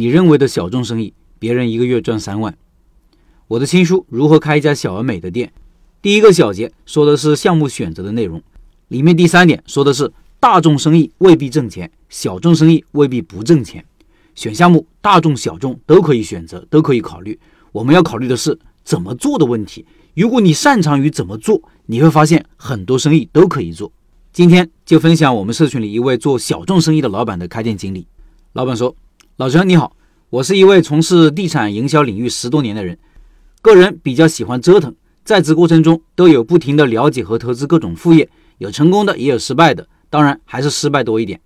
你认为的小众生意，别人一个月赚三万。我的新书《如何开一家小而美的店》，第一个小节说的是项目选择的内容，里面第三点说的是大众生意未必挣钱，小众生意未必不挣钱。选项目，大众小众都可以选择，都可以考虑。我们要考虑的是怎么做的问题。如果你擅长于怎么做，你会发现很多生意都可以做。今天就分享我们社群里一位做小众生意的老板的开店经历。老板说：“老陈你好，我是一位从事地产营销领域十多年的人，个人比较喜欢折腾，在职过程中都有不停的了解和投资各种副业，有成功的也有失败的，当然还是失败多一点。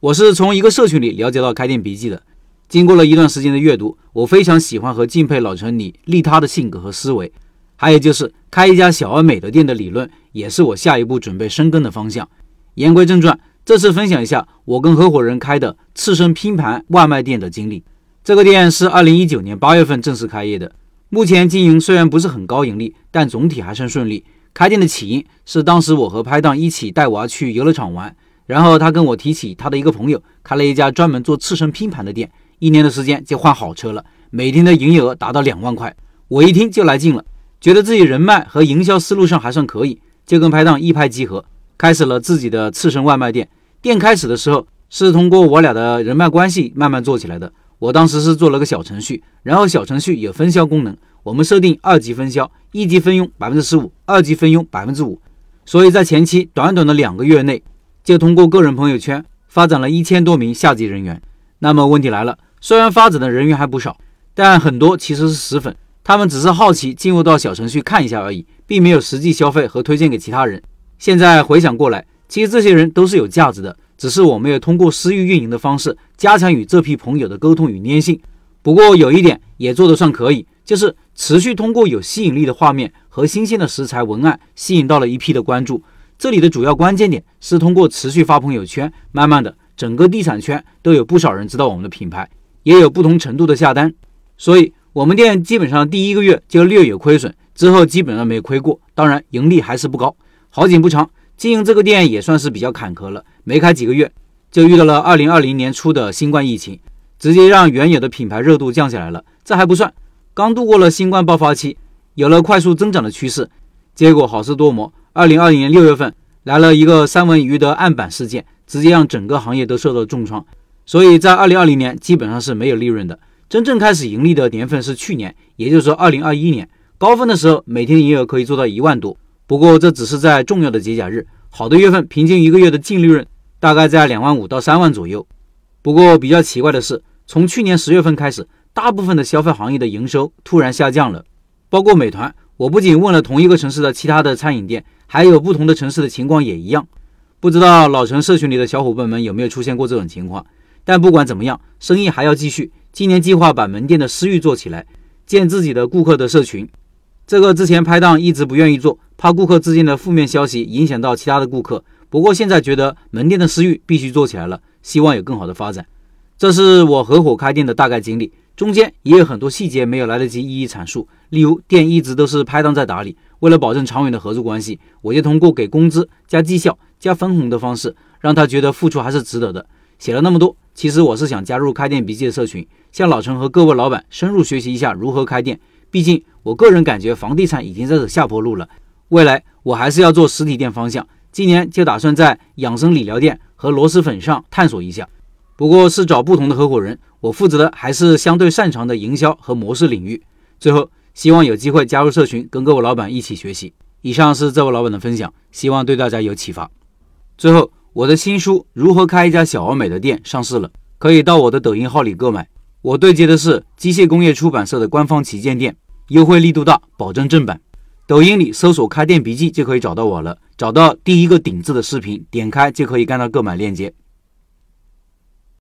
我是从一个社群里了解到开店笔记的，经过了一段时间的阅读，我非常喜欢和敬佩老陈你利他的性格和思维。”还有就是开一家小而美的店的理论，也是我下一步准备深耕的方向。言归正传，这次分享一下我跟合伙人开的刺身拼盘外卖店的经历。这个店是二零一九年八月份正式开业的，目前经营虽然不是很高盈利，但总体还算顺利。开店的起因是当时我和拍档一起带娃去游乐场玩，然后他跟我提起他的一个朋友开了一家专门做刺身拼盘的店，一年的时间就换好车了，每天的营业额达到两万块。我一听就来劲了。觉得自己人脉和营销思路上还算可以，就跟拍档一拍即合，开始了自己的刺身外卖店。店开始的时候是通过我俩的人脉关系慢慢做起来的。我当时是做了个小程序，然后小程序有分销功能，我们设定二级分销，一级分佣百分之十五，二级分佣百分之五。所以在前期短短的两个月内，就通过个人朋友圈发展了一千多名下级人员。那么问题来了，虽然发展的人员还不少，但很多其实是死粉。他们只是好奇进入到小程序看一下而已，并没有实际消费和推荐给其他人。现在回想过来，其实这些人都是有价值的，只是我没有通过私域运营的方式加强与这批朋友的沟通与粘性。不过有一点也做得算可以，就是持续通过有吸引力的画面和新鲜的食材文案，吸引到了一批的关注。这里的主要关键点是通过持续发朋友圈，慢慢的整个地产圈都有不少人知道我们的品牌，也有不同程度的下单，所以。我们店基本上第一个月就略有亏损，之后基本上没亏过，当然盈利还是不高。好景不长，经营这个店也算是比较坎坷了。没开几个月，就遇到了二零二零年初的新冠疫情，直接让原有的品牌热度降下来了。这还不算，刚度过了新冠爆发期，有了快速增长的趋势。结果好事多磨，二零二零年六月份来了一个三文鱼的案板事件，直接让整个行业都受到重创。所以在二零二零年基本上是没有利润的。真正开始盈利的年份是去年，也就是说二零二一年高峰的时候，每天营业额可以做到一万多。不过这只是在重要的节假日，好的月份平均一个月的净利润大概在两万五到三万左右。不过比较奇怪的是，从去年十月份开始，大部分的消费行业的营收突然下降了，包括美团。我不仅问了同一个城市的其他的餐饮店，还有不同的城市的情况也一样。不知道老陈社群里的小伙伴们有没有出现过这种情况？但不管怎么样，生意还要继续。今年计划把门店的私域做起来，建自己的顾客的社群。这个之前拍档一直不愿意做，怕顾客之间的负面消息影响到其他的顾客。不过现在觉得门店的私域必须做起来了，希望有更好的发展。这是我合伙开店的大概经历，中间也有很多细节没有来得及一一阐述。例如店一直都是拍档在打理，为了保证长远的合作关系，我就通过给工资加绩效加分红的方式，让他觉得付出还是值得的。写了那么多，其实我是想加入开店笔记的社群。向老陈和各位老板深入学习一下如何开店。毕竟，我个人感觉房地产已经在走下坡路了，未来我还是要做实体店方向。今年就打算在养生理疗店和螺蛳粉上探索一下，不过是找不同的合伙人。我负责的还是相对擅长的营销和模式领域。最后，希望有机会加入社群，跟各位老板一起学习。以上是这位老板的分享，希望对大家有启发。最后，我的新书《如何开一家小而美的店》上市了，可以到我的抖音号里购买。我对接的是机械工业出版社的官方旗舰店，优惠力度大，保证正版。抖音里搜索“开店笔记”就可以找到我了，找到第一个顶字的视频，点开就可以看到购买链接。